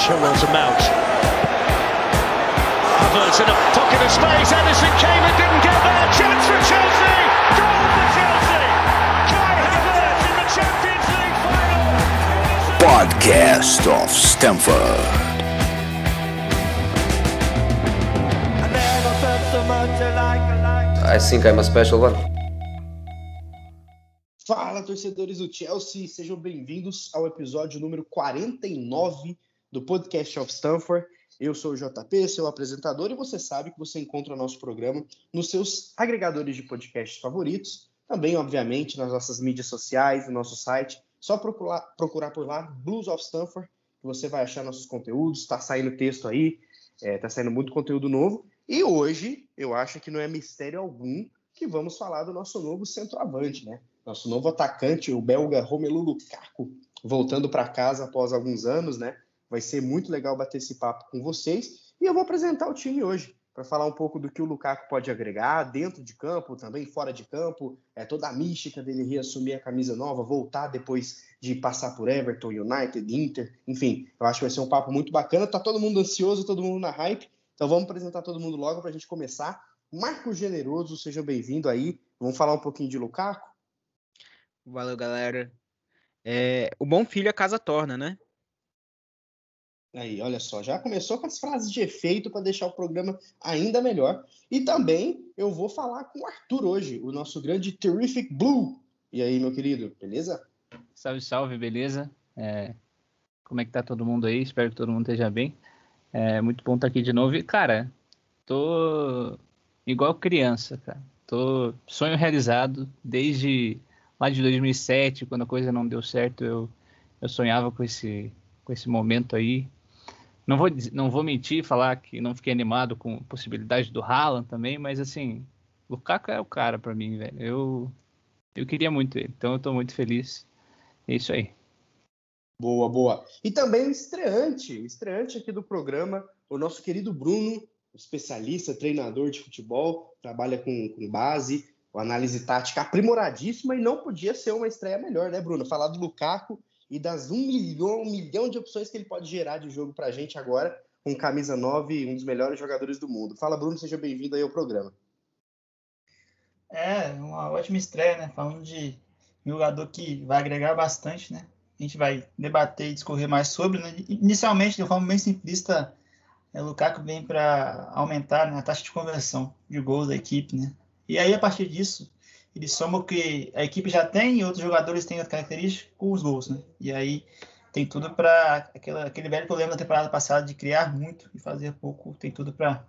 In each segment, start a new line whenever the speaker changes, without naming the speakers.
Chilwell to Mount. Havertz in a pocket of space. Edison came and didn't get there. Chance for Chelsea. Goal for Chelsea. Kai Havertz in the Champions League final.
Podcast of Stamford.
I think I'm a special one.
Fala, torcedores do Chelsea, sejam bem-vindos ao episódio número 49 do Podcast of Stanford. Eu sou o JP, seu apresentador, e você sabe que você encontra o nosso programa nos seus agregadores de podcasts favoritos, também, obviamente, nas nossas mídias sociais, no nosso site. Só procurar, procurar por lá, Blues of Stanford, que você vai achar nossos conteúdos, está saindo texto aí, está saindo muito conteúdo novo. E hoje, eu acho que não é mistério algum que vamos falar do nosso novo centroavante, né? Nosso novo atacante, o belga Romelu Lukaku, voltando para casa após alguns anos, né? Vai ser muito legal bater esse papo com vocês. E eu vou apresentar o time hoje, para falar um pouco do que o Lukaku pode agregar dentro de campo, também fora de campo, é toda a mística dele reassumir a camisa nova, voltar depois de passar por Everton, United, Inter, enfim, eu acho que vai ser um papo muito bacana. Tá todo mundo ansioso, todo mundo na hype. Então vamos apresentar todo mundo logo para a gente começar. Marco Generoso, seja bem-vindo aí. Vamos falar um pouquinho de Lukaku?
Valeu, galera. É, o bom filho a casa torna, né?
Aí, olha só, já começou com as frases de efeito para deixar o programa ainda melhor. E também eu vou falar com o Arthur hoje, o nosso grande Terrific Blue. E aí, meu querido, beleza?
Salve, salve, beleza? É, como é que tá todo mundo aí? Espero que todo mundo esteja bem. É muito bom estar aqui de novo. E, cara, tô igual criança, cara. Tô sonho realizado desde lá de 2007, quando a coisa não deu certo, eu, eu sonhava com esse, com esse momento aí. Não vou, não vou mentir, falar que não fiquei animado com a possibilidade do Haaland também, mas assim, Lukaku é o cara para mim, velho. Eu, eu queria muito ele, então eu tô muito feliz. É isso aí.
Boa, boa. E também estreante, estreante aqui do programa, o nosso querido Bruno, especialista, treinador de futebol, trabalha com, com base, uma análise tática aprimoradíssima e não podia ser uma estreia melhor, né, Bruno? Falar do Lukaku e das um milhão, um milhão de opções que ele pode gerar de jogo pra gente agora, com camisa 9, um dos melhores jogadores do mundo. Fala, Bruno, seja bem-vindo aí ao programa.
É, uma ótima estreia, né? Falando de um jogador que vai agregar bastante, né? A gente vai debater e discorrer mais sobre, né? Inicialmente, de forma bem simplista, é, o Lukaku vem para aumentar né, a taxa de conversão de gols da equipe, né? E aí, a partir disso, ele soma o que a equipe já tem e outros jogadores têm outra característica com os gols, né? E aí tem tudo para aquele velho problema da temporada passada de criar muito e fazer pouco, tem tudo para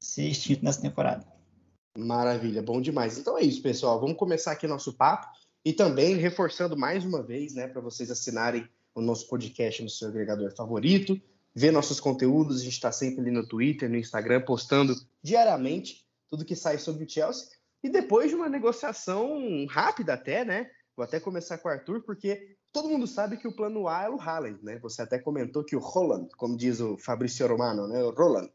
ser extinto nessa temporada.
Maravilha, bom demais. Então é isso, pessoal. Vamos começar aqui nosso papo e também reforçando mais uma vez, né, para vocês assinarem o nosso podcast no seu agregador favorito, ver nossos conteúdos. A gente está sempre ali no Twitter, no Instagram, postando diariamente tudo que sai sobre o Chelsea. E depois de uma negociação rápida até, né? Vou até começar com o Arthur, porque todo mundo sabe que o plano A é o Haaland, né? Você até comentou que o Roland, como diz o Fabrício Romano, né? O Roland,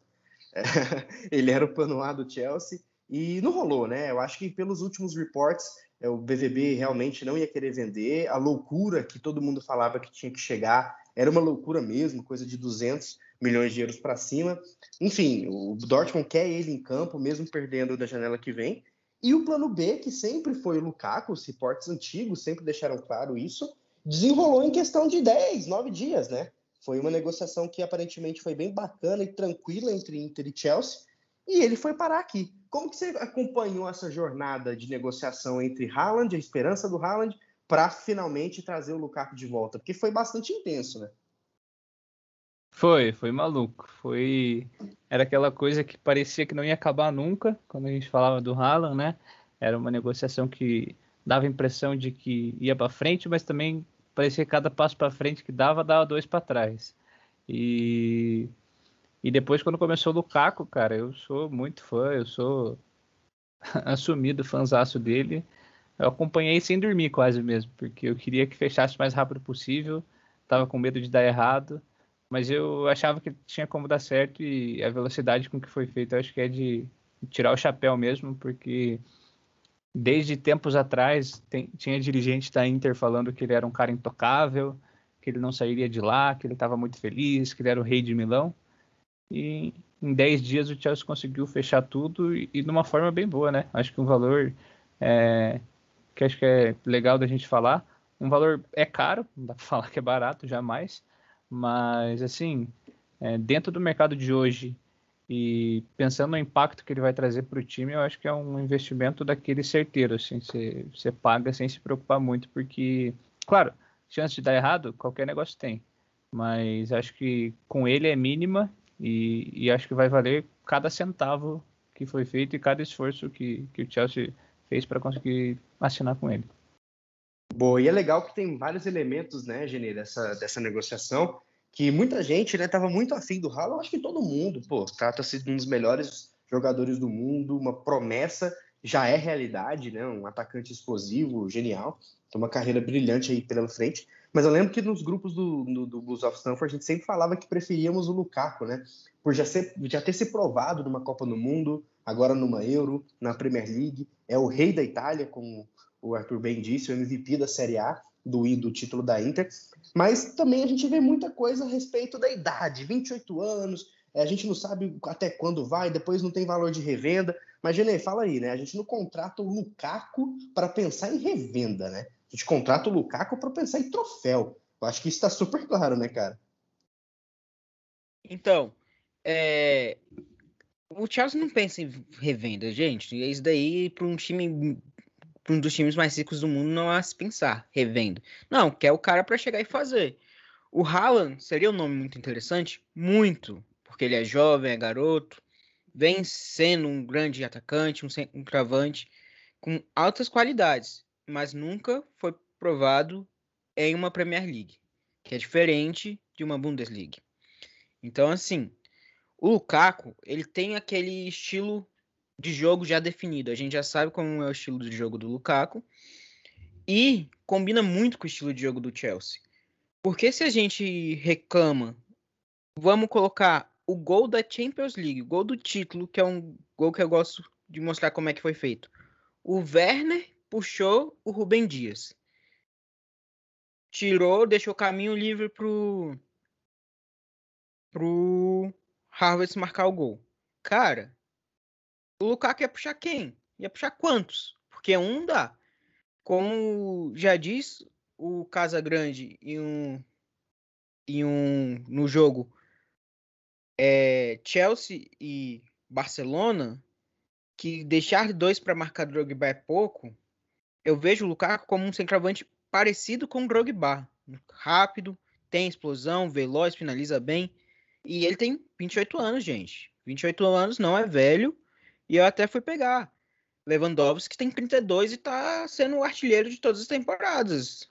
é, ele era o plano A do Chelsea e não rolou, né? Eu acho que pelos últimos reports, é, o BVB realmente não ia querer vender. A loucura que todo mundo falava que tinha que chegar era uma loucura mesmo, coisa de 200 milhões de euros para cima. Enfim, o Dortmund quer ele em campo, mesmo perdendo da janela que vem. E o plano B, que sempre foi o Lukaku, os reportes antigos sempre deixaram claro isso, desenrolou em questão de 10, 9 dias, né? Foi uma negociação que aparentemente foi bem bacana e tranquila entre Inter e Chelsea, e ele foi parar aqui. Como que você acompanhou essa jornada de negociação entre Haaland, a esperança do Haaland, para finalmente trazer o Lukaku de volta? Porque foi bastante intenso, né?
Foi, foi maluco. Foi. Era aquela coisa que parecia que não ia acabar nunca, quando a gente falava do Haaland, né? Era uma negociação que dava a impressão de que ia para frente, mas também parecia que cada passo para frente que dava, dava dois para trás. E, e depois, quando começou o Lukaku, cara, eu sou muito fã, eu sou assumido fãzaço dele. Eu acompanhei sem dormir quase mesmo, porque eu queria que fechasse o mais rápido possível, tava com medo de dar errado mas eu achava que tinha como dar certo e a velocidade com que foi feito, eu acho que é de tirar o chapéu mesmo, porque desde tempos atrás tem, tinha dirigente da Inter falando que ele era um cara intocável, que ele não sairia de lá, que ele estava muito feliz, que ele era o rei de Milão. E em 10 dias o Chelsea conseguiu fechar tudo e, e de uma forma bem boa, né? Acho que um valor é, que acho que é legal da gente falar. Um valor é caro, não dá para falar que é barato, jamais. Mas, assim, é, dentro do mercado de hoje e pensando no impacto que ele vai trazer para o time, eu acho que é um investimento daquele certeiro, assim, você, paga sem se preocupar muito, porque, claro, chance de dar errado, qualquer negócio tem, mas acho que com ele é mínima e, e acho que vai valer cada centavo que foi feito e cada esforço que, que o Chelsea fez para conseguir assinar com ele.
Boa, e é legal que tem vários elementos, né, Geni, dessa, dessa negociação que muita gente né, tava muito afim do Haaland, acho que todo mundo, pô, trata-se de um dos melhores jogadores do mundo, uma promessa, já é realidade, né, um atacante explosivo, genial, tem uma carreira brilhante aí pela frente, mas eu lembro que nos grupos do, do, do Blues of Stanford a gente sempre falava que preferíamos o Lukaku, né, por já, ser, já ter se provado numa Copa do Mundo, agora numa Euro, na Premier League, é o rei da Itália, como o Arthur bem disse, o MVP da Série A, do, do título da Inter, mas também a gente vê muita coisa a respeito da idade, 28 anos, é, a gente não sabe até quando vai, depois não tem valor de revenda. Mas, Genê, fala aí, né? A gente não contrata o Lukaku para pensar em revenda, né? A gente contrata o Lukaku para pensar em troféu. Eu acho que isso está super claro, né, cara?
Então, é... o Chelsea não pensa em revenda, gente. Isso daí, para um time um dos times mais ricos do mundo não há se pensar, revendo. Não, quer o cara para chegar e fazer. O Haaland seria um nome muito interessante? Muito, porque ele é jovem, é garoto, vem sendo um grande atacante, um, um travante com altas qualidades, mas nunca foi provado em uma Premier League, que é diferente de uma Bundesliga. Então, assim, o Lukaku, ele tem aquele estilo de jogo já definido. A gente já sabe como é o estilo de jogo do Lukaku e combina muito com o estilo de jogo do Chelsea. Porque se a gente reclama, vamos colocar o gol da Champions League, o gol do título, que é um gol que eu gosto de mostrar como é que foi feito. O Werner puxou o Rubem Dias. Tirou, deixou o caminho livre pro pro Harvard marcar o gol. Cara, o Lukaku ia puxar quem? Ia puxar quantos? Porque um dá. Como já diz o Casagrande em um, em um no jogo é, Chelsea e Barcelona, que deixar dois para marcar Drogba é pouco, eu vejo o Lukaku como um centroavante parecido com o Drogba. Rápido, tem explosão, veloz, finaliza bem. E ele tem 28 anos, gente. 28 anos não é velho e eu até fui pegar. Lewandowski tem 32 e tá sendo o artilheiro de todas as temporadas.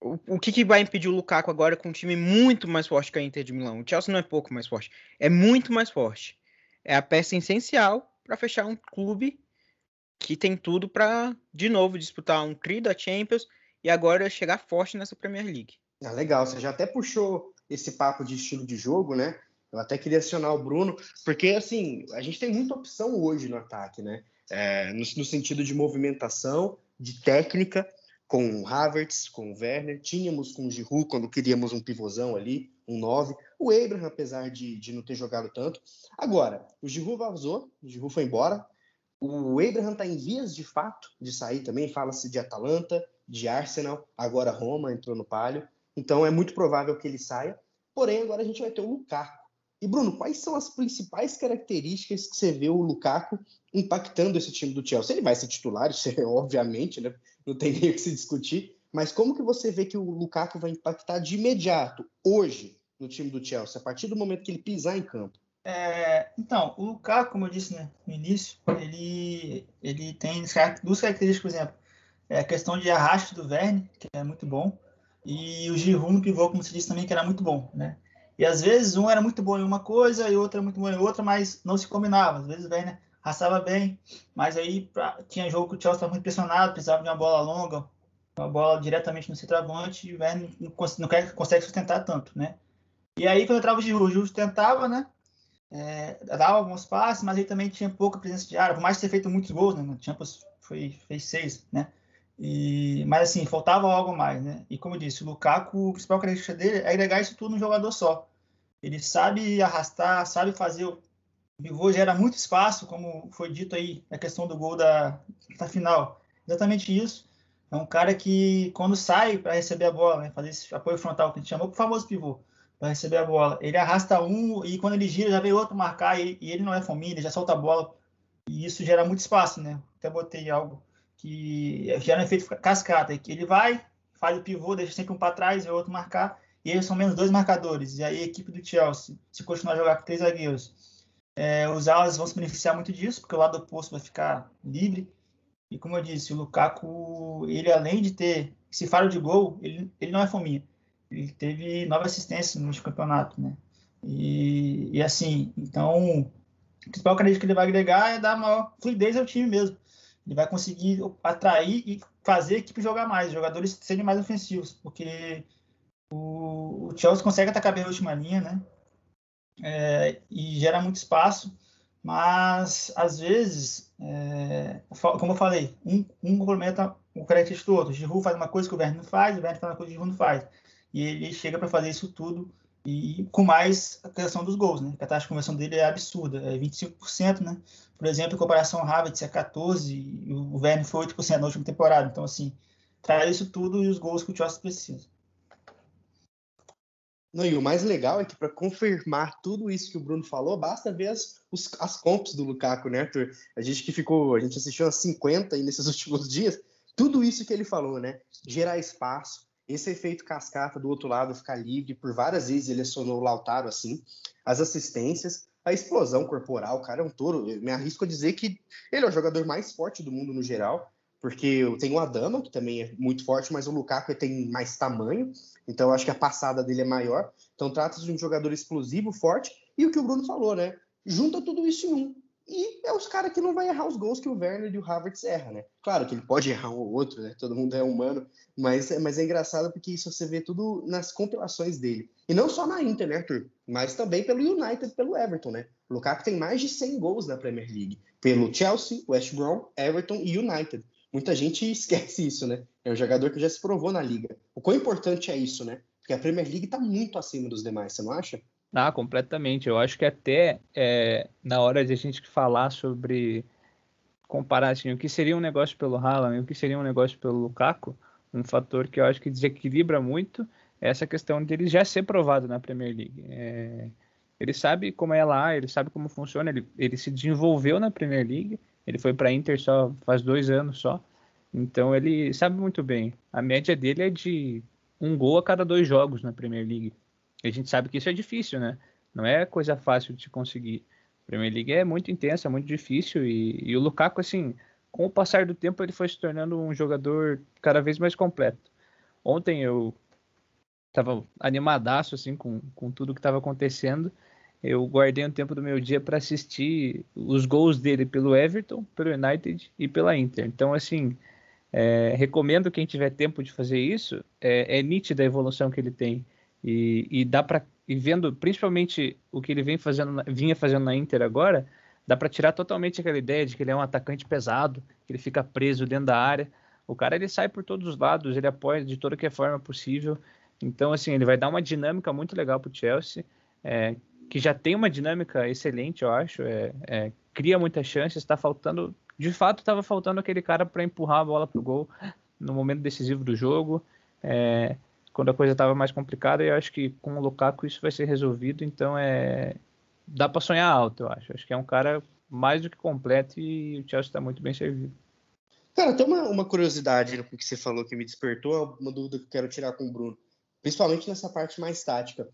O, o que, que, vai impedir o Lukaku agora com um time muito mais forte que a Inter de Milão? O Chelsea não é pouco mais forte, é muito mais forte. É a peça essencial para fechar um clube que tem tudo para de novo disputar um tri da Champions e agora chegar forte nessa Premier League.
Ah, legal, você já até puxou esse papo de estilo de jogo, né? Eu até queria acionar o Bruno, porque assim, a gente tem muita opção hoje no ataque, né? É, no, no, sentido de movimentação, de técnica, com o Havertz, com o Werner, tínhamos com o Giroud quando queríamos um pivôzão ali, um 9, o Abraham, apesar de, de não ter jogado tanto. Agora, o Giroud vazou, o Giroud foi embora, o Abraham está em vias de fato de sair também, fala-se de Atalanta, de Arsenal, agora Roma entrou no palio, então é muito provável que ele saia, porém agora a gente vai ter o Lukaku, e Bruno, quais são as principais características que você vê o Lukaku impactando esse time do Chelsea? Ele vai ser titular, isso é obviamente, né? Não tem nem o que se discutir. Mas como que você vê que o Lukaku vai impactar de imediato, hoje, no time do Chelsea, a partir do momento que ele pisar em campo?
É, então, o Lukaku, como eu disse né, no início, ele, ele tem duas características, por exemplo, é a questão de arraste do Verne, que é muito bom, e o Giroud no pivô, como você disse também, que era muito bom, né? E às vezes um era muito bom em uma coisa e outro era muito bom em outra, mas não se combinava. Às vezes o Werner raçava bem, mas aí pra, tinha jogo que o Chelsea estava muito pressionado, precisava de uma bola longa, uma bola diretamente no centroavante, e o Werner não, não consegue sustentar tanto, né? E aí quando entrava o Giroud, o Giroud tentava, né? É, dava alguns passes, mas ele também tinha pouca presença de área, por mais ter feito muitos gols, né? No Champions foi, fez seis, né? E, mas assim, faltava algo mais, né? E como eu disse, o Lukaku, a principal característica dele é agregar isso tudo num jogador só. Ele sabe arrastar, sabe fazer. O pivô gera muito espaço, como foi dito aí na questão do gol da, da final. Exatamente isso. É um cara que, quando sai para receber a bola, né, fazer esse apoio frontal que a gente chamou, o famoso pivô, para receber a bola, ele arrasta um e quando ele gira já vem outro marcar e, e ele não é fominha, ele já solta a bola. E isso gera muito espaço, né? Até botei algo que gera um efeito cascata, que ele vai, faz o pivô, deixa sempre um para trás e outro marcar, e eles são menos dois marcadores. E aí a equipe do Chelsea, se continuar a jogar com três zagueiros, é, os alas vão se beneficiar muito disso, porque o lado oposto vai ficar livre. E como eu disse, o Lukaku, ele além de ter esse faro de gol, ele, ele não é fominha. Ele teve nove assistências no campeonato, né? E, e assim, então, o principal crédito que ele vai agregar é dar maior fluidez ao time mesmo. Ele vai conseguir atrair e fazer a equipe jogar mais, jogadores serem mais ofensivos, porque o, Chelsea consegue atacar bem a última linha, né? É, e gera muito espaço, mas às vezes, é, como eu falei, um, um complementa o crédito do outro. O Giroud faz uma coisa que o Werner não faz, o Werner faz uma coisa que o Giroud não faz. E ele chega para fazer isso tudo e com mais a questão dos gols, né? a taxa de conversão dele é absurda, é 25%, né? Por exemplo, em comparação ao Havertz é 14 e o Werner foi 8% na última temporada. Então, assim, traz isso tudo e os gols que o Chelsea precisa.
Não, e o mais legal é que para confirmar tudo isso que o Bruno falou, basta ver as, os, as comps do Lukaku, né, Arthur? A gente que ficou, a gente assistiu umas 50 aí nesses últimos dias, tudo isso que ele falou, né? Gerar espaço, esse efeito cascata do outro lado ficar livre, por várias vezes ele acionou o Lautaro assim, as assistências, a explosão corporal, o cara é um touro. Eu me arrisco a dizer que ele é o jogador mais forte do mundo no geral, porque tenho o Adama, que também é muito forte, mas o Lukaku tem mais tamanho, então eu acho que a passada dele é maior. Então trata-se de um jogador explosivo, forte, e o que o Bruno falou, né? Junta tudo isso em um. E é os caras que não vai errar os gols que o Werner e o Havertz erram, né? Claro que ele pode errar um ou outro, né? Todo mundo é humano, mas, mas é engraçado porque isso você vê tudo nas compilações dele. E não só na Inter, né, Arthur? Mas também pelo United, pelo Everton, né? O Lukaku tem mais de 100 gols na Premier League. Pelo Chelsea, West Brom, Everton e United. Muita gente esquece isso, né? É um jogador que já se provou na liga. O quão importante é isso, né? Porque a Premier League está muito acima dos demais, você não acha?
Ah, completamente. Eu acho que até é, na hora de a gente falar sobre comparar assim, o que seria um negócio pelo Haaland e o que seria um negócio pelo Lukaku, um fator que eu acho que desequilibra muito é essa questão dele já ser provado na Premier League. É, ele sabe como é lá, ele sabe como funciona, ele, ele se desenvolveu na Premier League, ele foi para Inter só faz dois anos só, então ele sabe muito bem. A média dele é de um gol a cada dois jogos na Premier League. E a gente sabe que isso é difícil, né? Não é coisa fácil de se conseguir. A Premier League é muito intensa, muito difícil. E, e, o Lukaku, assim, com o passar do tempo, ele foi se tornando um jogador cada vez mais completo. Ontem eu estava animadaço, assim, com, com tudo que estava acontecendo. Eu guardei um tempo do meu dia para assistir os gols dele pelo Everton, pelo United e pela Inter. Então, assim, é, recomendo quem tiver tempo de fazer isso. É, é nítida a evolução que ele tem. E, e dá para e vendo principalmente o que ele vem fazendo, vinha fazendo na Inter agora, dá para tirar totalmente aquela ideia de que ele é um atacante pesado, que ele fica preso dentro da área. O cara ele sai por todos os lados, ele apoia de toda que forma possível. Então assim ele vai dar uma dinâmica muito legal para o Chelsea, é, que já tem uma dinâmica excelente, eu acho. É, é, cria muitas chances, está faltando, de fato estava faltando aquele cara para empurrar a bola para o gol no momento decisivo do jogo. É, quando a coisa estava mais complicada, e eu acho que com o Lukaku isso vai ser resolvido, então é dá para sonhar alto, eu acho. Acho que é um cara mais do que completo e o Chelsea está muito bem servido.
Cara, tem uma, uma curiosidade no que você falou que me despertou, uma dúvida que eu quero tirar com o Bruno, principalmente nessa parte mais tática.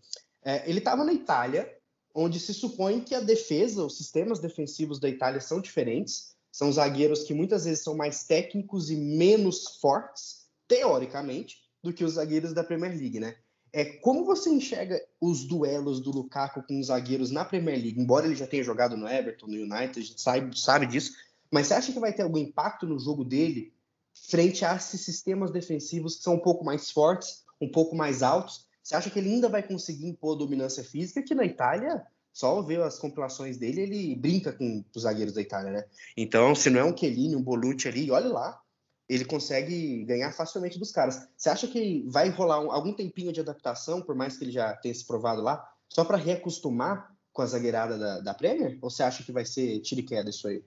É, ele estava na Itália, onde se supõe que a defesa, os sistemas defensivos da Itália são diferentes, são zagueiros que muitas vezes são mais técnicos e menos fortes, teoricamente, do que os zagueiros da Premier League, né? É, como você enxerga os duelos do Lukaku com os zagueiros na Premier League? Embora ele já tenha jogado no Everton, no United, a gente sabe, sabe disso, mas você acha que vai ter algum impacto no jogo dele frente a esses sistemas defensivos que são um pouco mais fortes, um pouco mais altos? Você acha que ele ainda vai conseguir impor dominância física? Que na Itália, só ver as compilações dele, ele brinca com os zagueiros da Itália, né? Então, se não é um Chiellini, um Bonucci ali, olha lá, ele consegue ganhar facilmente dos caras. Você acha que vai rolar um, algum tempinho de adaptação, por mais que ele já tenha se provado lá, só para reacostumar com a zagueirada da, da Premier? Ou você acha que vai ser tiro e queda isso aí?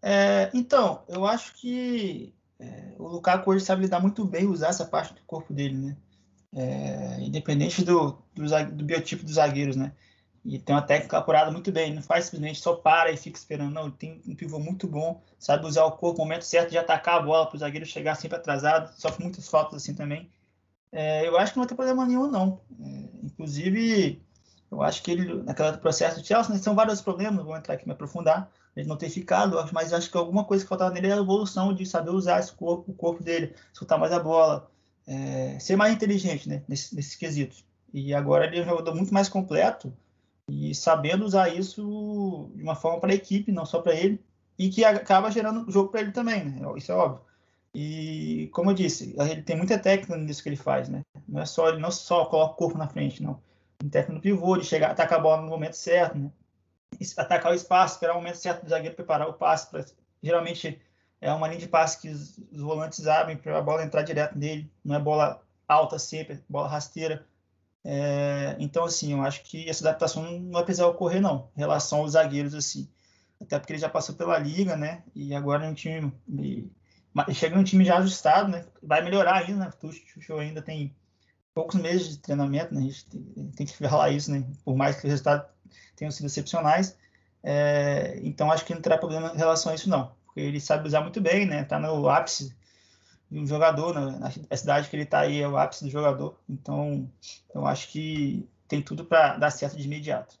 É, então, eu acho que é, o Lukaku hoje sabe lidar muito bem, usar essa parte do corpo dele, né? É, independente do, do, do, biotipo dos zagueiros, né? E tem uma técnica apurada muito bem, não faz simplesmente só para e fica esperando, não. Tem um pivô muito bom, sabe usar o corpo no momento certo de atacar a bola para o zagueiro chegar sempre atrasado, sofre muitas faltas assim também. É, eu acho que não tem problema nenhum, não. É, inclusive, eu acho que ele, naquele processo do Chelsea, né, são vários problemas, vou entrar aqui me aprofundar, ele não ter ficado, mas acho que alguma coisa que faltava nele é a evolução de saber usar esse corpo, o corpo dele, soltar mais a bola, é, ser mais inteligente né, nesses, quesitos. E agora ele é um jogador muito mais completo, e sabendo usar isso de uma forma para a equipe, não só para ele, e que acaba gerando jogo para ele também, né? Isso é óbvio. E como eu disse, ele tem muita técnica nisso que ele faz, né? Não é só ele não só coloca o corpo na frente, não. Tem técnica no pivô, de chegar, atacar a bola no momento certo, né? Atacar o espaço, esperar o momento certo do zagueiro preparar o passe. Pra, geralmente é uma linha de passe que os, volantes abrem para a bola entrar direto nele. Não é bola alta sempre, bola rasteira. É, então, assim, eu acho que essa adaptação não vai precisar ocorrer, não, em relação aos zagueiros, assim. Até porque ele já passou pela liga, né? E agora é um time. chega um time já ajustado, né? Vai melhorar ainda, né? O Tuchel ainda tem poucos meses de treinamento, né? A gente tem, tem que falar isso, né? Por mais que os resultados tenham sido excepcionais. É, então, acho que não terá problema em relação a isso, não. Porque ele sabe usar muito bem, né? Tá no ápice de um jogador, né? na cidade que ele está aí é o ápice do jogador. Então, eu acho que tem tudo para dar certo de imediato.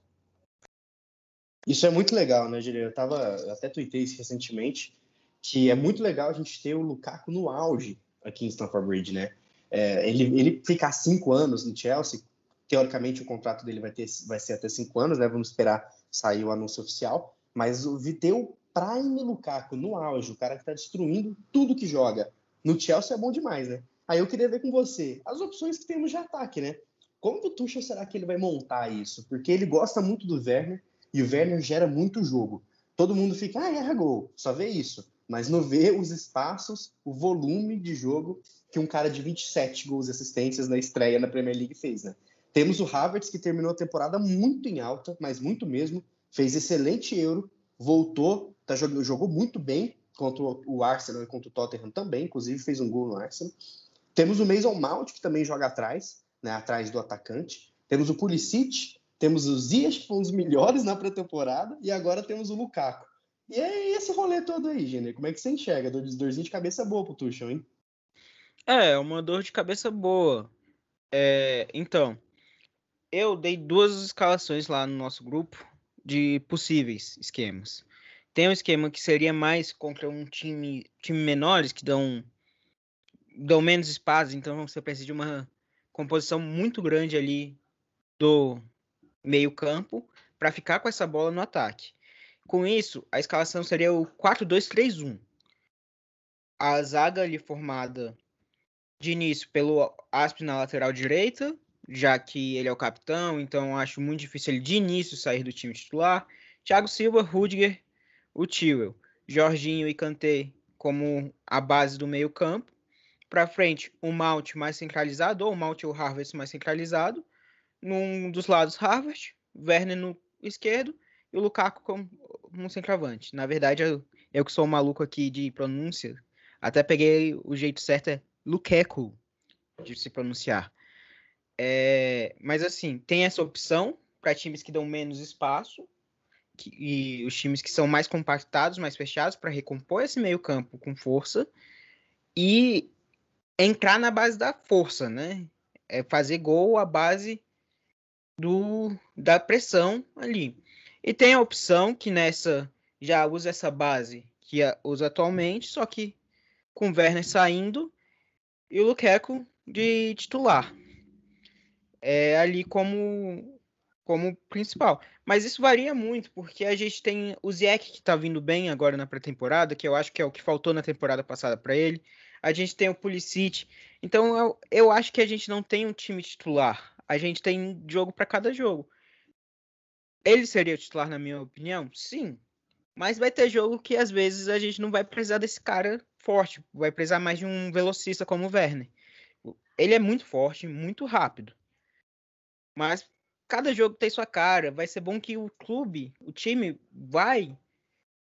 Isso é muito legal, né, Juliano? Eu tava, eu até tuitei isso recentemente, que é muito legal a gente ter o Lukaku no auge aqui em Stamford Bridge, né? É, ele, ele ficar cinco anos no Chelsea, teoricamente o contrato dele vai, ter, vai ser até cinco anos, né? Vamos esperar sair o anúncio oficial. Mas ter o Prime Lukaku no auge, o cara que está destruindo tudo que joga, no Chelsea é bom demais, né? Aí eu queria ver com você as opções que temos de ataque, né? Como o Tuchel será que ele vai montar isso? Porque ele gosta muito do Werner e o Werner gera muito jogo. Todo mundo fica, ah, erra gol, só vê isso. Mas não vê os espaços, o volume de jogo que um cara de 27 gols e assistências na estreia na Premier League fez, né? Temos o Havertz, que terminou a temporada muito em alta, mas muito mesmo, fez excelente euro, voltou, tá, jogou, jogou muito bem, contra o Arsenal e contra o Tottenham também, inclusive fez um gol no Arsenal. Temos o Mason Mount, que também joga atrás, né, atrás do atacante. Temos o Pulisic, temos o Ziyech, que foi um dos melhores na pré-temporada, e agora temos o Lukaku. E é esse rolê todo aí, Gênero. Como é que você enxerga? Dorzinho de cabeça boa pro Tuchel, hein?
É, uma dor de cabeça boa. É, então, eu dei duas escalações lá no nosso grupo de possíveis esquemas. Tem um esquema que seria mais contra um time, time menores que dão, dão menos espaço, então você precisa de uma composição muito grande ali do meio-campo para ficar com essa bola no ataque. Com isso, a escalação seria o 4-2-3-1. A zaga ali formada de início pelo Asp na lateral direita, já que ele é o capitão, então acho muito difícil ele de início sair do time titular. Thiago Silva, Rudiger o Tewell, Jorginho e Kanté como a base do meio campo. Para frente, o Mount mais centralizado, ou o Mount ou o Harvest mais centralizado. Num dos lados, Harvest, Werner no esquerdo e o Lukaku como um centroavante. Na verdade, eu, eu que sou um maluco aqui de pronúncia, até peguei o jeito certo, é Lukaku, de se pronunciar. É, mas assim, tem essa opção para times que dão menos espaço, que, e os times que são mais compactados, mais fechados, para recompor esse meio-campo com força e entrar na base da força, né? É fazer gol à base do, da pressão ali. E tem a opção que nessa já usa essa base que usa atualmente, só que com o Werner saindo e o Lukaku de titular. É ali como como principal. Mas isso varia muito, porque a gente tem o Ziek que tá vindo bem agora na pré-temporada, que eu acho que é o que faltou na temporada passada para ele. A gente tem o Pulisic. Então eu, eu acho que a gente não tem um time titular. A gente tem jogo para cada jogo. Ele seria o titular, na minha opinião? Sim. Mas vai ter jogo que às vezes a gente não vai precisar desse cara forte, vai precisar mais de um velocista como o Werner. Ele é muito forte, muito rápido. Mas cada jogo tem sua cara. Vai ser bom que o clube, o time, vai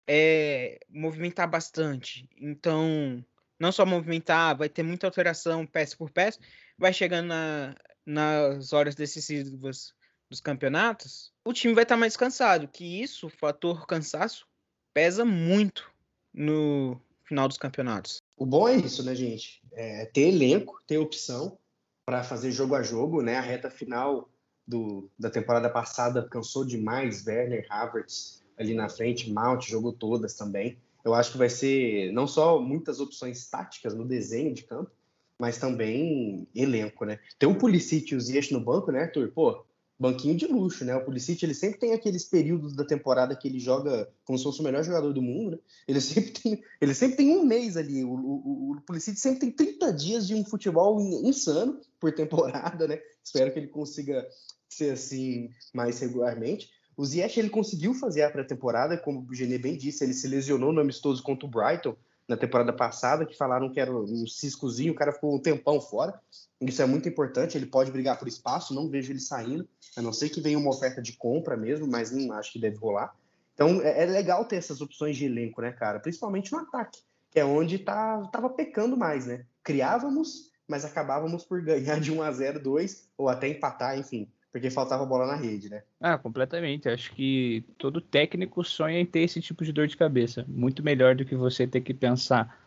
é, movimentar bastante. Então, não só movimentar, vai ter muita alteração peça por peça. Vai chegando na, nas horas decisivas dos campeonatos, o time vai estar mais descansado. Que isso, o fator cansaço, pesa muito no final dos campeonatos.
O bom é isso, né, gente? É ter elenco, ter opção para fazer jogo a jogo, né? A reta final do, da temporada passada cansou demais, Werner, Havertz ali na frente, Mount jogou todas também. Eu acho que vai ser não só muitas opções táticas no desenho de campo, mas também elenco, né? Tem o Pulisic e o Ziyech no banco, né, Arthur? Pô, banquinho de luxo, né? O Pulisic, ele sempre tem aqueles períodos da temporada que ele joga como se fosse o melhor jogador do mundo, né? Ele sempre tem, ele sempre tem um mês ali. O, o, o Pulisic sempre tem 30 dias de um futebol insano por temporada, né? Espero que ele consiga ser assim mais regularmente. O Ziyech, ele conseguiu fazer a pré-temporada, como o Genê bem disse, ele se lesionou no amistoso contra o Brighton na temporada passada, que falaram que era um ciscozinho, o cara ficou um tempão fora. Isso é muito importante, ele pode brigar por espaço, não vejo ele saindo, a não ser que venha uma oferta de compra mesmo, mas não acho que deve rolar. Então é, é legal ter essas opções de elenco, né, cara? Principalmente no ataque, que é onde tá, tava pecando mais, né? Criávamos, mas acabávamos por ganhar de 1 a 0 2 ou até empatar, enfim porque faltava bola na rede, né?
Ah, completamente. Acho que todo técnico sonha em ter esse tipo de dor de cabeça. Muito melhor do que você ter que pensar,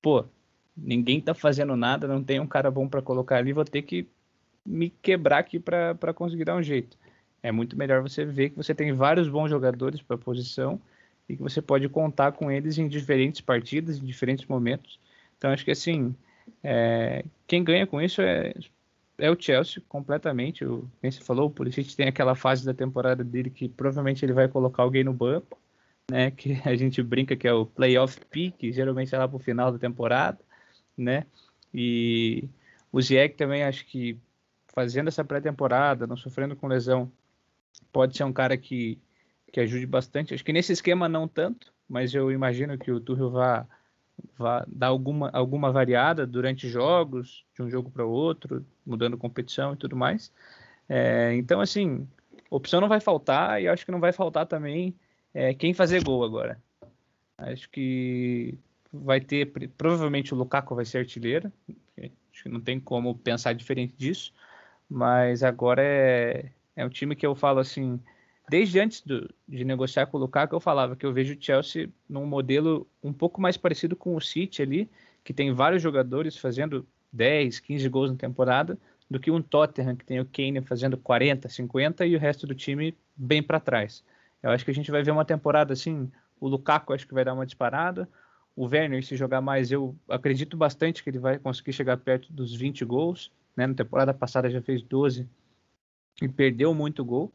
pô, ninguém tá fazendo nada, não tem um cara bom para colocar ali, vou ter que me quebrar aqui para conseguir dar um jeito. É muito melhor você ver que você tem vários bons jogadores para a posição e que você pode contar com eles em diferentes partidas, em diferentes momentos. Então acho que assim, é, quem ganha com isso é é o Chelsea completamente. O, você falou, o Pulisic tem aquela fase da temporada dele que provavelmente ele vai colocar alguém no banco, né? Que a gente brinca que é o playoff pick, geralmente é lá pro final da temporada, né? E o Ziyech também acho que fazendo essa pré-temporada, não sofrendo com lesão, pode ser um cara que, que ajude bastante. Acho que nesse esquema não tanto, mas eu imagino que o Tuchel vá dar alguma, alguma variada durante jogos, de um jogo para outro, mudando competição e tudo mais. É, então, assim, opção não vai faltar e acho que não vai faltar também é, quem fazer gol agora. Acho que vai ter, provavelmente o Lukaku vai ser artilheiro, acho que não tem como pensar diferente disso, mas agora é, é um time que eu falo assim, desde antes do, de negociar com o Lukaku, eu falava que eu vejo o Chelsea num modelo um pouco mais parecido com o City ali, que tem vários jogadores fazendo 10, 15 gols na temporada, do que um Tottenham que tem o Kane fazendo 40, 50 e o resto do time bem para trás. Eu acho que a gente vai ver uma temporada assim, o Lukaku acho que vai dar uma disparada, o Werner, se jogar mais, eu acredito bastante que ele vai conseguir chegar perto dos 20 gols, né? Na temporada passada já fez 12 e perdeu muito gol.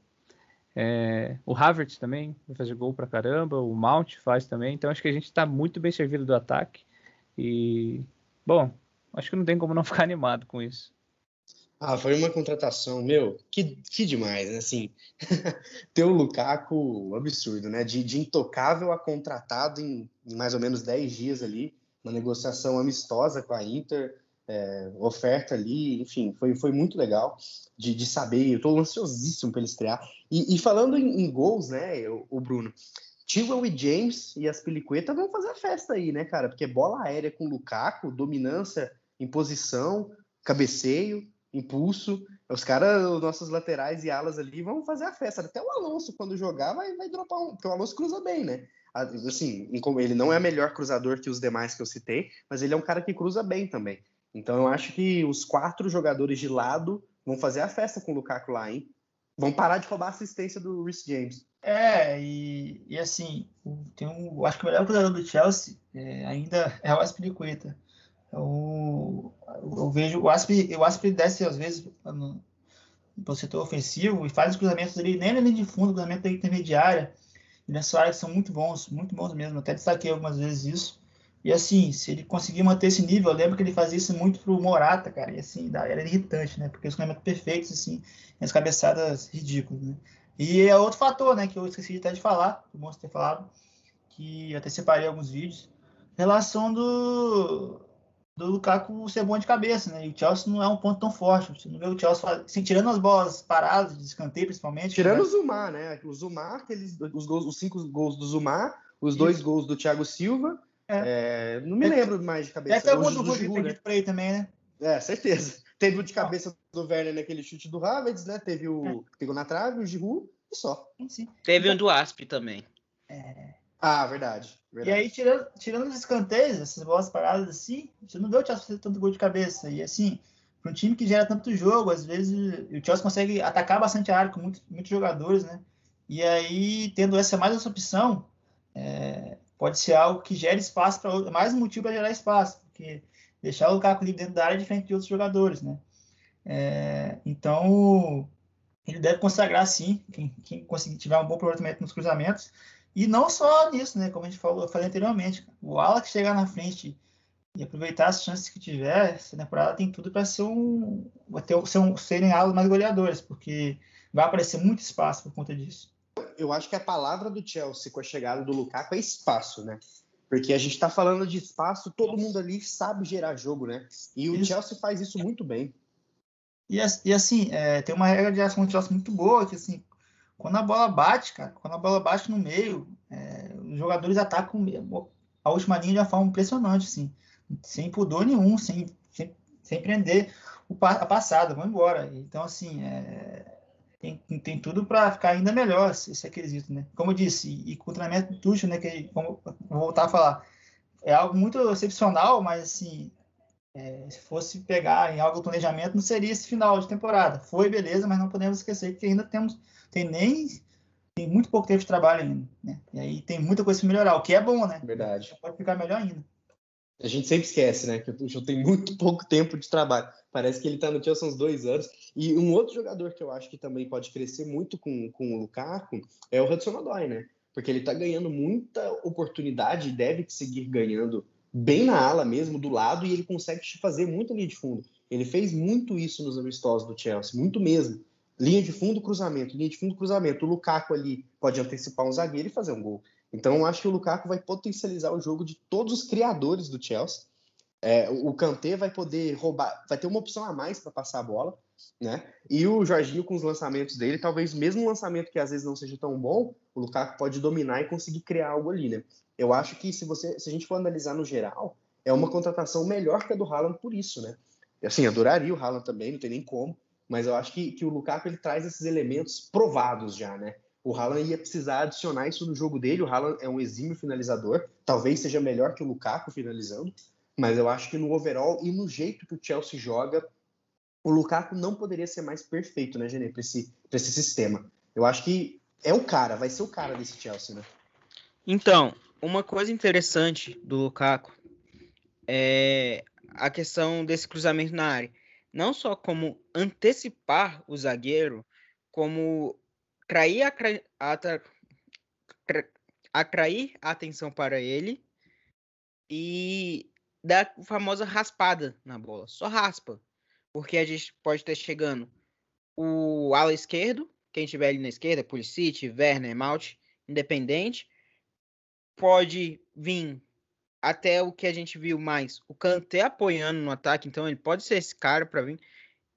É, o Havertz também vai fazer gol pra caramba, o Mount faz também, então acho que a gente está muito bem servido do ataque. E, bom, acho que não tem como não ficar animado com isso.
Ah, foi uma contratação, meu, que, que demais, né? Assim, ter o Lukaku, absurdo, né? De, de intocável a contratado em, em mais ou menos 10 dias ali, uma negociação amistosa com a Inter, é, oferta ali, enfim, foi, foi muito legal de, de saber. Eu estou ansiosíssimo para ele estrear. E, e falando em, em, gols, né, o, o Bruno, Tewell e James e as Piliqueta vão fazer a festa aí, né, cara? Porque bola aérea com Lukaku, dominância em posição, cabeceio, impulso. Os caras, os nossos laterais e alas ali vão fazer a festa. Até o Alonso, quando jogar, vai, vai dropar um. Porque o Alonso cruza bem, né? Assim, ele não é melhor cruzador que os demais que eu citei, mas ele é um cara que cruza bem também. Então eu acho que os quatro jogadores de lado vão fazer a festa com o Lukaku lá, hein? Vão parar de roubar a assistência do Rhys James.
É, e, e assim, tem um, acho que o melhor jogador do Chelsea é, ainda é o Aspilicueta. Eu, eu vejo o Asp, o Asp desce às vezes no, no setor ofensivo e faz os cruzamentos ali, nem na linha de fundo, cruzamento da intermediária. E nessa área são muito bons, muito bons mesmo. Até destaquei algumas vezes isso. E assim, se ele conseguir manter esse nível, eu lembro que ele fazia isso muito pro Morata, cara, e assim, era irritante, né? Porque os cruzamentos perfeitos, assim, as cabeçadas ridículas, né? E é outro fator, né, que eu esqueci até de fatar, que bom você ter falado, que até separei alguns vídeos, relação do, do Lukaku ser bom de cabeça, né? E o Chelsea não é um ponto tão forte. Você não vê o Chelsea assim, tirando as bolas paradas, de escanteio principalmente.
Tirando
né?
o Zumar, né? O Zumar, aqueles, os, gols, os cinco gols do Zumar, os dois
Isso.
gols do Thiago Silva.
É.
é, não me
É-
lembro mais de cabeça.
Deve ter algum do
né?
perdido por aí também, né?
É, certeza. Teve o de cabeça do Werner naquele chute do Havertz, né? Teve o pegou na trave, o Giroud e só.
Sim, sim.
Teve um do Asp também.
Ah, verdade.
E
verdade.
aí, tirando, tirando os escanteios, essas bolas paradas assim, você não vê o Chelsea fazer tanto gol de cabeça. E assim, para um time que gera tanto jogo, às vezes o Chelsea consegue atacar bastante a área com muitos, muitos jogadores, né? E aí, tendo essa mais essa opção, é, pode ser algo que gere espaço para mais um motivo para gerar espaço, porque deixar o Lukaku livre dentro da área é diferente de outros jogadores, né? É, então, ele deve consagrar sim, quem, quem conseguir tiver um bom aproveitamento nos cruzamentos. E não só nisso, né? Como a gente falou, falei anteriormente, o Alex chegar na frente e aproveitar as chances que tiver, essa temporada tem tudo para ser um, ter, ser um, serem alas mais goleadores, porque vai aparecer muito espaço por conta disso.
Eu acho que a palavra do Chelsea com a chegada do Lukaku é espaço, né? Porque a gente tá falando de espaço, todo mundo ali sabe gerar jogo, né? E o
Isso.
Chelsea faz isso muito bem.
E, as- assim, é, tem uma regra de ação do Chelsea muito boa, que assim, quando a bola bate, cara, quando a bola bate no meio, é, os jogadores atacam a última linha de uma forma impressionante, assim, sem pudor nenhum, sem, sem, sem prender o, a passada, vão embora. Então, assim, é, tem, tem tudo para ficar ainda melhor esse, quesito, né? Como eu disse, e, e com o treinamento do Tuchel, né, que como, vou voltar a falar, é algo muito excepcional, mas assim, é, se fosse pegar em algo planejamento, não seria esse final de temporada. Foi, beleza, mas não podemos esquecer que ainda temos, tem nem, tem muito pouco tempo de trabalho ainda, né? E aí tem muita coisa para melhorar, o que é bom, né?
Verdade.
Pode ficar melhor ainda.
A gente sempre esquece, né? Que o Tuchel tem muito pouco tempo de trabalho. Parece que ele tá no Chelsea há uns dois anos. E um outro jogador que eu acho que também pode crescer muito com, com o Lukaku é o Hudson Odoi, né? Porque ele tá ganhando muita oportunidade e deve seguir ganhando bem na ala mesmo, do lado, e ele consegue fazer muita linha de fundo. Ele fez muito isso nos amistosos do Chelsea, muito mesmo. Linha de fundo, cruzamento, linha de fundo, cruzamento. O Lukaku ali pode antecipar um zagueiro e fazer um gol. Então, eu acho que o Lukaku vai potencializar o jogo de todos os criadores do Chelsea. É, o Kanté vai poder roubar, vai ter uma opção a mais para passar a bola, né? E o Jorginho com os lançamentos dele, talvez mesmo um lançamento que às vezes não seja tão bom, o Lukaku pode dominar e conseguir criar algo ali, né? Eu acho que se você, se a gente for analisar no geral, é uma contratação melhor que a do Haaland por isso, né? Assim, adoraria o Haaland também, não tem nem como, mas eu acho que, que o Lukaku ele traz esses elementos provados já, né? O Haaland ia precisar adicionar isso no jogo dele. O Haaland é um exímio finalizador, talvez seja melhor que o Lukaku finalizando, mas eu acho que no overall e no jeito que o Chelsea joga, o Lukaku não poderia ser mais perfeito, né, Genê, para esse, esse sistema. Eu acho que é o cara, vai ser o cara desse Chelsea, né?
Então, uma coisa interessante do Lukaku é a questão desse cruzamento na área. Não só como antecipar o zagueiro, como atrair a, atra- atrair a atenção para ele e dar a famosa raspada na bola. Só raspa. Porque a gente pode estar chegando o ala esquerdo, quem tiver ali na esquerda, Pulisic, Werner, Malte, independente, pode vir até o que a gente viu mais, o Kanté apoiando no ataque, então ele pode ser esse cara para vir.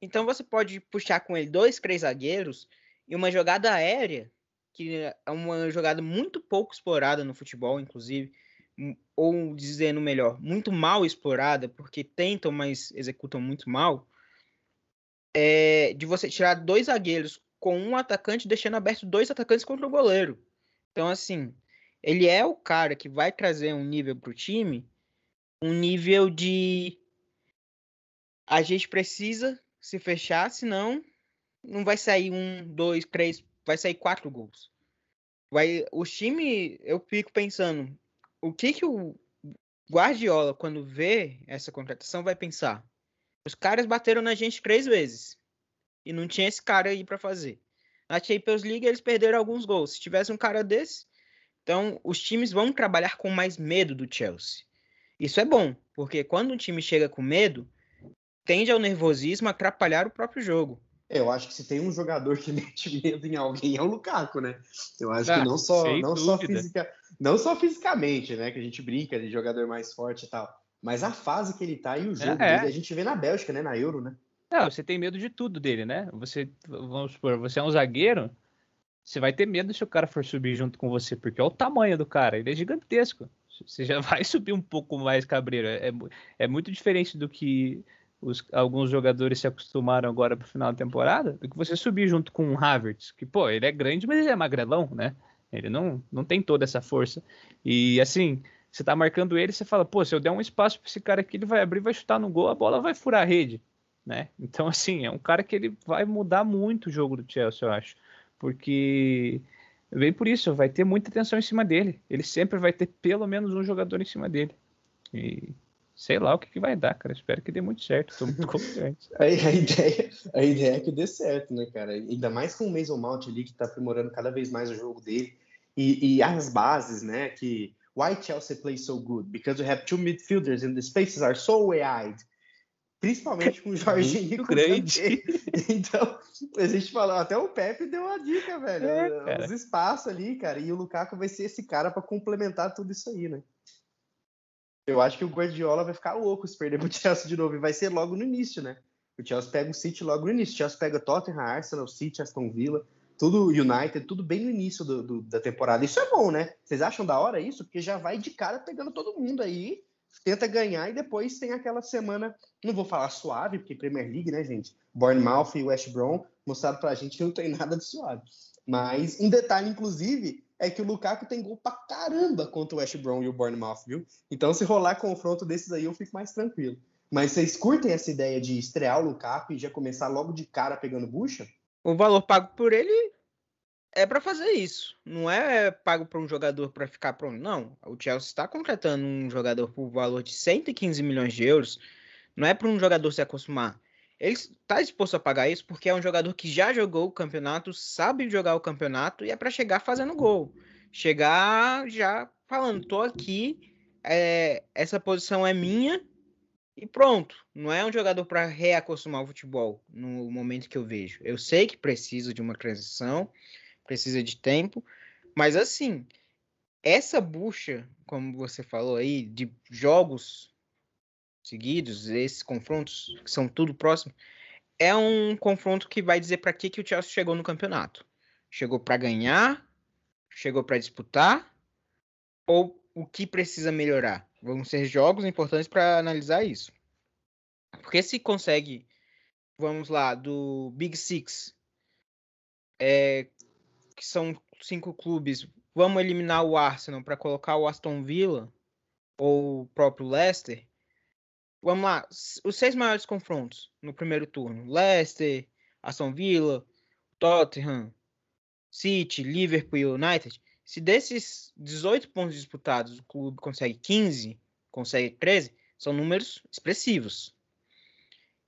Então você pode puxar com ele dois, três zagueiros e uma jogada aérea, que é uma jogada muito pouco explorada no futebol, inclusive, ou dizendo melhor, muito mal explorada, porque tentam, mas executam muito mal, é de você tirar dois zagueiros com um atacante, deixando aberto dois atacantes contra o goleiro. Então, assim, ele é o cara que vai trazer um nível pro time, um nível de a gente precisa se fechar, senão não vai sair um, dois, três, vai sair quatro gols. Vai, o time, eu fico pensando, o que que o Guardiola, quando vê essa contratação, vai pensar? Os caras bateram na gente três vezes e não tinha esse cara aí para fazer. Na Champions League eles perderam alguns gols. Se tivesse um cara desse, então os times vão trabalhar com mais medo do Chelsea. Isso é bom, porque quando um time chega com medo, tende ao nervosismo atrapalhar o próprio jogo.
Eu acho que se tem um jogador que mete medo em alguém é o Lukaku, né? Eu acho
Ah,
que não só, não só física, Não só fisicamente, né? Que a gente brinca de jogador mais forte e tal. Mas a fase que ele tá e o jogo
É, é.
dele, a gente vê na Bélgica, né? Na Euro, né?
Não, você tem medo de tudo dele, né? Você, vamos supor, você é um zagueiro, você vai ter medo se o cara for subir junto com você, porque olha o tamanho do cara, ele é gigantesco. Você já vai subir um pouco mais cabreiro. É, é é muito diferente do que os- alguns jogadores se acostumaram agora pro final da temporada, do que você subir junto com o Havertz, que, pô, ele é grande, mas ele é magrelão, né? Ele não, não tem toda essa força. E assim, você tá marcando ele, você fala, pô, se eu der um espaço pra esse cara aqui, ele vai abrir, vai chutar no gol, a bola vai furar a rede né? Então, assim, é um cara que ele vai mudar muito o jogo do Chelsea, eu acho. Porque vem por isso, vai ter muita atenção em cima dele. Ele sempre vai ter pelo menos um jogador em cima dele. E sei lá o que, que vai dar, cara. Espero que dê muito certo. Tô muito confiante.
A, a ideia, a ideia é que dê certo, né, cara? Ainda mais com o Mason Mount ali, que tá aprimorando cada vez mais o jogo dele. E, e as bases, né? Que why Chelsea plays so good? Because we have two midfielders and the spaces are so wide. Principalmente com o Jorginho e
Muito grande.
Então, a gente falou, até o Pepe deu uma dica, velho.
É.
Os espaços ali, cara. E o Lukaku vai ser esse cara para complementar tudo isso aí, né? Eu acho que o Guardiola vai ficar louco se perder pro Chelsea de novo. E vai ser logo no início, né? O Chelsea pega o City logo no início. O Chelsea pega Tottenham, Arsenal, City, Aston Villa, tudo United, tudo bem no início do- do- da temporada. Isso é bom, né? Vocês acham da hora isso? Porque já vai de cara pegando todo mundo aí, tenta ganhar e depois tem aquela semana, não vou falar suave, porque Premier League, né, gente? Bournemouth e West Brom mostraram pra gente que não tem nada de suave. Mas um detalhe, inclusive, é que o Lukaku tem gol pra caramba contra o West Brom e o Bournemouth, viu? Então, se rolar confronto desses aí, eu fico mais tranquilo. Mas vocês curtem essa ideia de estrear o Lukaku e já começar logo de cara pegando bucha?
O valor pago por ele é para fazer isso. Não é pago por um jogador para ficar pronto. Não. O Chelsea está contratando um jogador por valor de 115 milhões de euros. Não é para um jogador se acostumar. Ele está disposto a pagar isso porque é um jogador que já jogou o campeonato, sabe jogar o campeonato e é para chegar fazendo gol. Chegar já falando, tô aqui, é, essa posição é minha e pronto. Não é um jogador para reacostumar o futebol no momento que eu vejo. Eu sei que precisa de uma transição, precisa de tempo, mas assim, essa bucha, como você falou aí, de jogos seguidos, esses confrontos que são tudo próximo, é um confronto que vai dizer para que, que o Chelsea chegou no campeonato. Chegou para ganhar, chegou para disputar, ou o que precisa melhorar? Vão ser jogos importantes para analisar isso. Porque se consegue, vamos lá, do Big Six, é, que são cinco clubes, vamos eliminar o Arsenal para colocar o Aston Villa ou o próprio Leicester. Vamos lá, os seis maiores confrontos no primeiro turno: Leicester, Aston Villa, Tottenham, City, Liverpool e United. Se desses 18 pontos disputados o clube consegue 15, consegue 13, são números expressivos.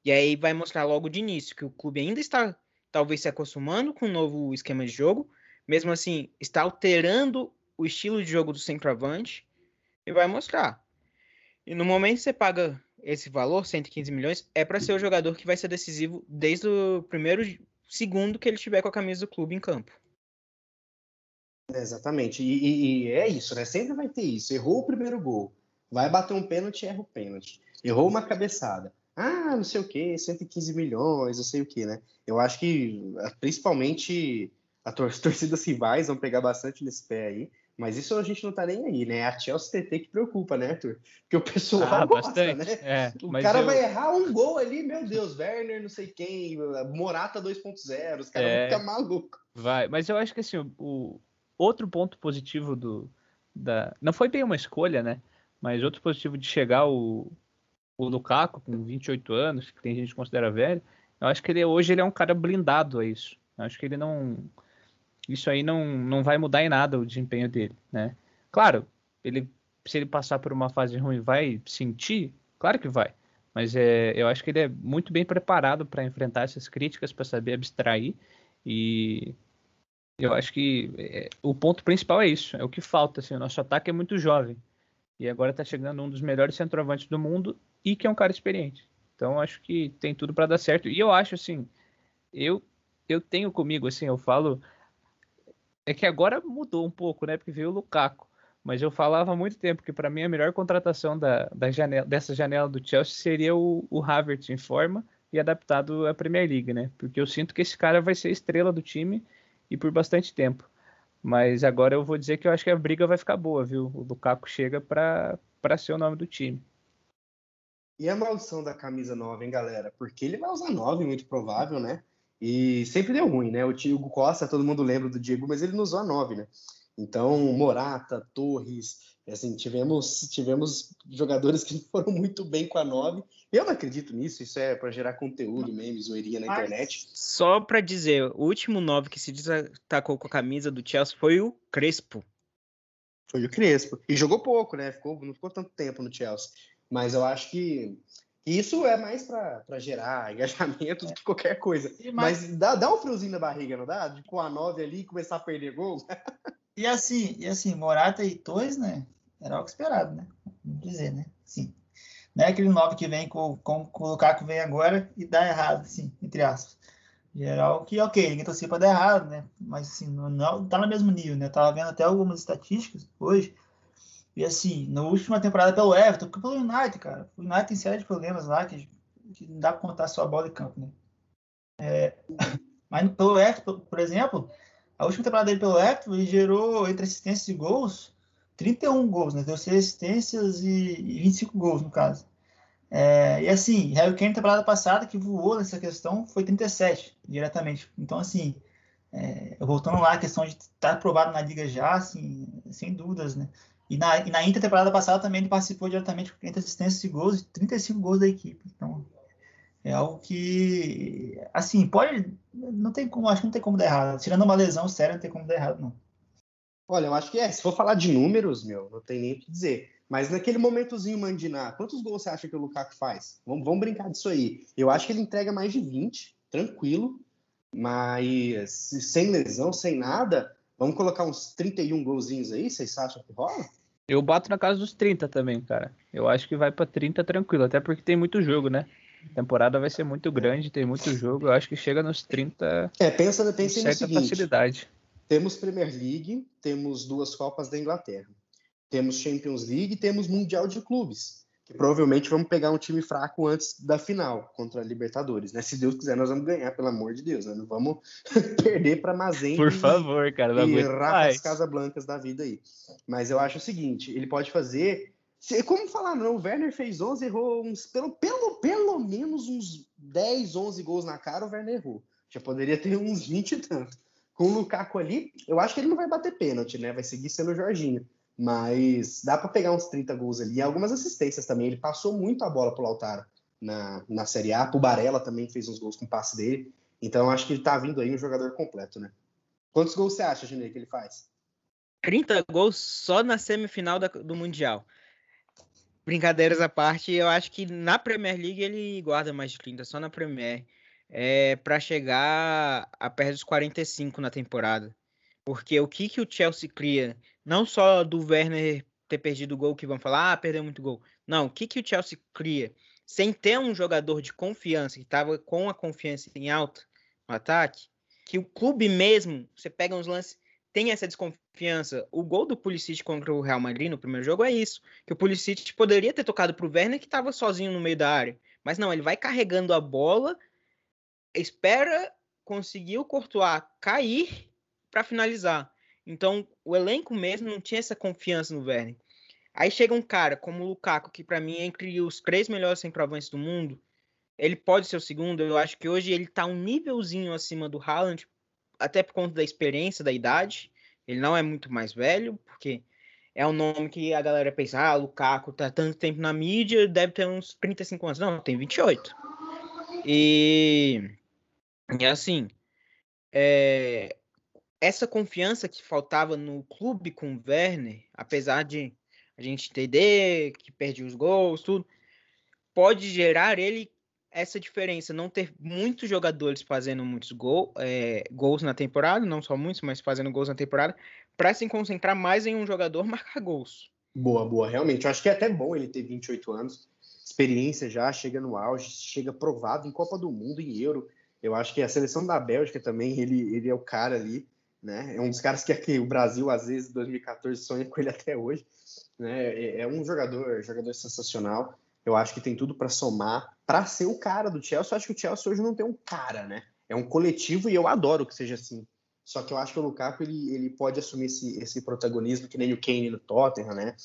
E aí vai mostrar logo de início que o clube ainda está talvez se acostumando com o novo esquema de jogo, mesmo assim está alterando o estilo de jogo do centroavante e vai mostrar. E no momento que você paga esse valor, 115 milhões, é para ser o jogador que vai ser decisivo desde o primeiro segundo que ele estiver com a camisa do clube em campo.
Exatamente. E, e- e é isso, né? Sempre vai ter isso. Errou o primeiro gol. Vai bater um pênalti, erra o pênalti. Errou uma cabeçada. Ah, não sei o quê, 115 milhões, não sei o quê, né? Eu acho que principalmente tor- as torcidas rivais vão pegar bastante nesse pé aí. Mas isso a gente não tá nem aí, né? É a Chelsea TT que preocupa, né, Arthur? Porque o pessoal
Ah,
gosta,
bastante.
né?
É,
O cara
eu-
vai errar um gol ali, meu Deus, Werner, não sei quem, Morata 2.0, os caras
É.
vão ficar malucos.
Vai, mas eu acho que assim, o, o outro ponto positivo do da não foi bem uma escolha, né? Mas outro positivo de chegar o, o Lukaku com 28 anos, que tem gente que considera velho, eu acho que ele hoje ele é um cara blindado a isso. Eu acho que ele não isso aí não, não vai mudar em nada o desempenho dele, né? Claro, ele se ele passar por uma fase ruim, vai sentir? Claro que vai. Mas é, eu acho que ele é muito bem preparado para enfrentar essas críticas, para saber abstrair e eu acho que é, o ponto principal é isso, é o que falta. Assim, o nosso ataque é muito jovem. E agora está chegando um dos melhores centroavantes do mundo e que é um cara experiente. Então acho que tem tudo para dar certo. E eu acho assim, eu eu tenho comigo assim, eu falo é que agora mudou um pouco, né? Porque veio o Lukaku. mas eu falava há muito tempo que para mim a melhor contratação da, da janela, dessa janela do Chelsea seria o, o Havertz em forma e adaptado à Premier League, né? Porque eu sinto que esse cara vai ser estrela do time e por bastante tempo. Mas agora eu vou dizer que eu acho que a briga vai ficar boa, viu? O Lukaku chega para ser o nome do time.
E a maldição da camisa 9, hein, galera? Porque ele vai usar 9, muito provável, né? E sempre deu ruim, né? O Diego Costa, todo mundo lembra do Diego, mas ele não usou a 9, né? Então, Morata, Torres, assim, tivemos, tivemos jogadores que foram muito bem com a 9. Eu não acredito nisso, isso é para gerar conteúdo, memes, zoeirinha na internet.
Só para dizer, o último 9 que se destacou com a camisa do Chelsea foi o Crespo.
Foi o Crespo. E jogou pouco, né? Ficou, não ficou tanto tempo no Chelsea. Mas eu acho que isso é mais para gerar engajamento do que qualquer coisa. Mas dá, dá um friozinho na barriga, não dá? De pôr a 9 ali e começar a perder gol.
e assim, e assim, Morata e Torres, né? Era algo esperado, né? Vamos dizer, né? Sim. Não é aquele 9 que vem com, com, com o Lukaku vem agora e dá errado, assim, entre aspas. Geral que, ok, ninguém torcia para dar errado, né? Mas assim, não, não tá no mesmo nível, né? Eu tava vendo até algumas estatísticas hoje e assim, na última temporada pelo Everton, porque pelo United, cara. O United tem série de problemas lá que, que não dá pra contar só a bola de campo, né? É, mas pelo Everton, por exemplo, a última temporada dele pelo Everton, ele gerou entre assistências e gols 31 gols, né? Deu 6 assistências e, e 25 gols, no caso. É, e assim, Harry Kane, temporada passada, que voou nessa questão, foi 37, diretamente. Então, assim, é, voltando lá, a questão de estar tá aprovado na liga já, assim, sem dúvidas, né? E na, e na Inter temporada passada também ele participou diretamente com 30 assistências e gols e 35 gols da equipe. Então, é algo que, assim, pode. Não tem como, acho que não tem como dar errado. Tirando uma lesão séria, não tem como dar errado, não.
Olha, eu acho que é. Se for falar de números, meu, não tem nem o que dizer. Mas naquele momentozinho Mandiná, quantos gols você acha que o Lukaku faz? Vamos, vamos brincar disso aí. Eu acho que ele entrega mais de 20, tranquilo. Mas sem lesão, sem nada, Vamos colocar uns 31 golzinhos aí, vocês acham que rola?
Eu bato na casa dos 30 também, cara. Eu acho que vai para 30 tranquilo, até porque tem muito jogo, né? A temporada vai ser muito grande, tem muito jogo. Eu acho que chega nos 30.
É, pensa, pensa
com certa facilidade.
Temos Premier League, temos duas Copas da Inglaterra. Temos Champions League, temos Mundial de Clubes que provavelmente vamos pegar um time fraco antes da final contra a Libertadores, né? Se Deus quiser, nós vamos ganhar, pelo amor de Deus, né? Não vamos perder para Mazembe
Por favor, cara,
não e Rafa Casas Blancas da vida aí. Mas eu acho o seguinte, ele pode fazer como falar, não? O Werner fez 11, errou uns, pelo, pelo, pelo menos uns 10, 11 gols na cara, o Werner errou. Já poderia ter uns 20 e tanto. Com o Lukaku ali, eu acho que ele não vai bater pênalti, né? Vai seguir sendo o Jorginho. Mas dá para pegar uns 30 gols ali. E algumas assistências também. Ele passou muito a bola pro Lautaro na, na Série A. O Barella também fez uns gols com passe dele. Então acho que ele tá vindo aí um jogador completo, né? Quantos gols você acha, Junei, que ele faz?
30 gols só na semifinal da, do Mundial. Brincadeiras à parte, eu acho que na Premier League ele guarda mais de 30, só na Premier. É, para chegar a perto dos 45 na temporada. Porque o que, que o Chelsea cria não só do Werner ter perdido o gol, que vão falar, ah, perdeu muito gol. Não, o que, que o Chelsea cria? Sem ter um jogador de confiança, que estava com a confiança em alta no ataque, que o clube mesmo, você pega uns lances, tem essa desconfiança. O gol do Pulisic contra o Real Madrid no primeiro jogo é isso, que o Pulisic poderia ter tocado para o Werner, que estava sozinho no meio da área. Mas não, ele vai carregando a bola, espera conseguir o Courtois cair para finalizar. Então, o elenco mesmo não tinha essa confiança no Werner. Aí chega um cara como o Lukaku, que para mim é entre os três melhores centroavantes do mundo. Ele pode ser o segundo. Eu acho que hoje ele tá um nívelzinho acima do Haaland, até por conta da experiência, da idade. Ele não é muito mais velho, porque é um nome que a galera pensa, ah, Lukaku tá tanto tempo na mídia, deve ter uns 35 anos. Não, tem 28. E, e assim, é, essa confiança que faltava no clube com o Werner, apesar de a gente entender que perde os gols, tudo, pode gerar ele essa diferença, não ter muitos jogadores fazendo muitos gol, é, gols na temporada, não só muitos, mas fazendo gols na temporada, para se concentrar mais em um jogador marcar gols.
Boa, boa, realmente. Eu acho que é até bom ele ter 28 anos, experiência já, chega no auge, chega provado em Copa do Mundo, em Euro. Eu acho que a seleção da Bélgica também, ele, ele é o cara ali né? É um dos caras que, que o Brasil, às vezes, em 2014, sonha com ele até hoje. Né? É, é um jogador, jogador sensacional. Eu acho que tem tudo para somar, para ser o cara do Chelsea. Eu acho que o Chelsea hoje não tem um cara, né? É um coletivo e eu adoro que seja assim. Só que eu acho que o Lukaku ele, ele pode assumir esse, esse protagonismo que nem o Kane no Tottenham, né?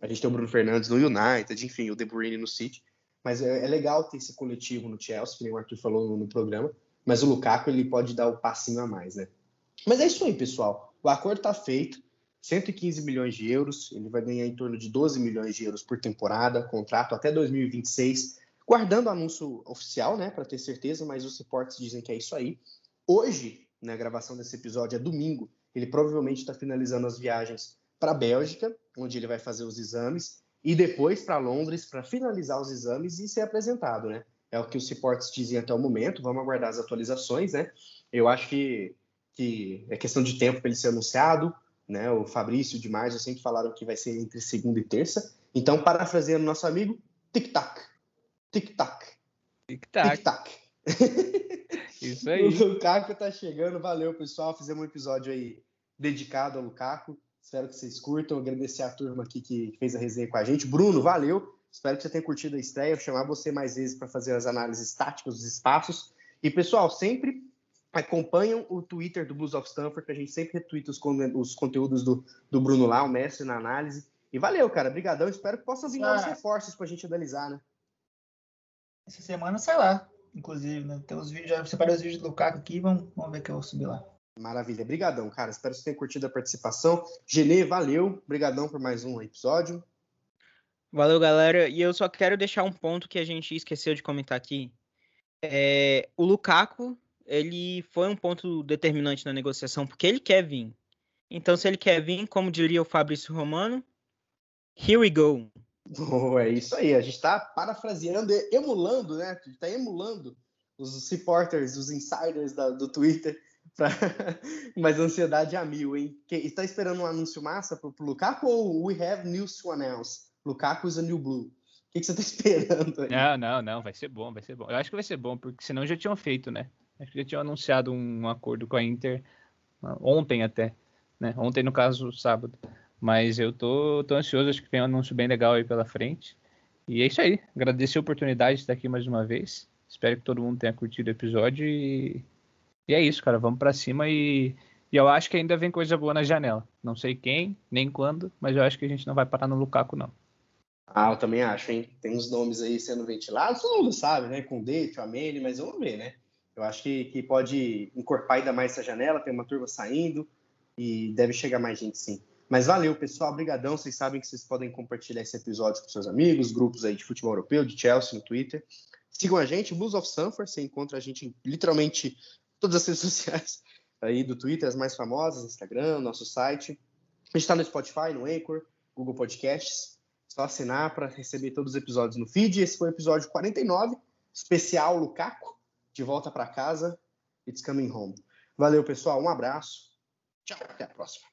A gente tem o Bruno Fernandes no United, enfim, o De Bruyne no City. Mas é, é legal ter esse coletivo no Chelsea, que nem o Arthur falou no, no programa. Mas o Lukaku ele pode dar o passinho a mais, né? Mas é isso aí, pessoal. O acordo está feito. 115 milhões de euros. Ele vai ganhar em torno de 12 milhões de euros por temporada, contrato até 2026, guardando o anúncio oficial, né, para ter certeza, mas os reportes dizem que é isso aí. Hoje, na gravação desse episódio, é domingo, ele provavelmente está finalizando as viagens para a Bélgica, onde ele vai fazer os exames, e depois para Londres para finalizar os exames e ser apresentado, né? É o que os reportes dizem até o momento. Vamos aguardar as atualizações, né? Eu acho que, que é questão de tempo para ele ser anunciado, né? O Fabrício e demais já sempre falaram que vai ser entre segunda e terça. Então, parafraseando nosso amigo, tic-tac, tic-tac,
Tic-tac.
tic-tac.
Isso aí.
O Lukaku tá chegando, valeu pessoal. Fizemos um episódio aí dedicado ao Lukaku. Espero que vocês curtam. Agradecer a turma aqui que fez a resenha com a gente. Bruno, valeu. Espero que você tenha curtido a estreia. Vou chamar você mais vezes para fazer as análises táticas dos espaços. E pessoal, sempre acompanham o Twitter do Blues of Stanford, que a gente sempre retweeta os, os conteúdos do, do Bruno lá, o mestre na análise. E valeu, cara. Obrigadão. Espero que possa vir novos
Ah.
reforços para a gente analisar, né?
Essa semana sai lá, inclusive, né? Tem os vídeos, já separei os vídeos do Lukaku aqui, vamos, vamos ver que eu vou subir lá.
Maravilha. Brigadão, cara. Espero que você tenha curtido a participação. Genê, valeu. Brigadão por mais um episódio.
Valeu, galera. E eu só quero deixar um ponto que a gente esqueceu de comentar aqui. É, o Lukaku, ele foi um ponto determinante na negociação, porque ele quer vir. Então, se ele quer vir, como diria o Fabrício Romano, here we go.
Oh, é isso aí. A gente está parafraseando, e emulando, né? A gente está emulando os reporters, os insiders da- do Twitter. Pra... Mas a ansiedade é a mil, hein? Está esperando um anúncio massa pro, pro Lukaku ou we have news to announce? Lukaku is a new blue. O que, que você está esperando aí?
Não, não, não, vai ser bom, vai ser bom. Eu acho que vai ser bom, porque senão já tinham feito, né? Acho que já tinham anunciado um acordo com a Inter ah, ontem até, né? Ontem, no caso, sábado. Mas eu tô, tô ansioso, acho que tem um anúncio bem legal aí pela frente. E é isso aí. Agradecer a oportunidade de estar aqui mais uma vez. Espero que todo mundo tenha curtido o episódio e, e é isso, cara. Vamos pra cima e, e eu acho que ainda vem coisa boa na janela. Não sei quem, nem quando, mas eu acho que a gente não vai parar no Lukaku, não.
Ah, eu também acho, hein? Tem uns nomes aí sendo ventilados, todo mundo sabe, né? Com o Date, o Amene, mas vamos ver, né? Eu acho que, que pode encorpar ainda mais essa janela, tem uma turma saindo e deve chegar mais gente sim. Mas valeu, pessoal, brigadão. Vocês sabem que vocês podem compartilhar esse episódio com seus amigos, grupos aí de futebol europeu, de Chelsea no Twitter. Sigam a gente, Blues of Sanford, você encontra a gente em literalmente todas as redes sociais aí do Twitter, as mais famosas, Instagram, nosso site. A gente está no Spotify, no Anchor, Google Podcasts. Só assinar para receber todos os episódios no feed. Esse foi o episódio 49, especial Lukaku, de volta para casa. It's coming home. Valeu, pessoal. Um abraço. Tchau. Até a próxima.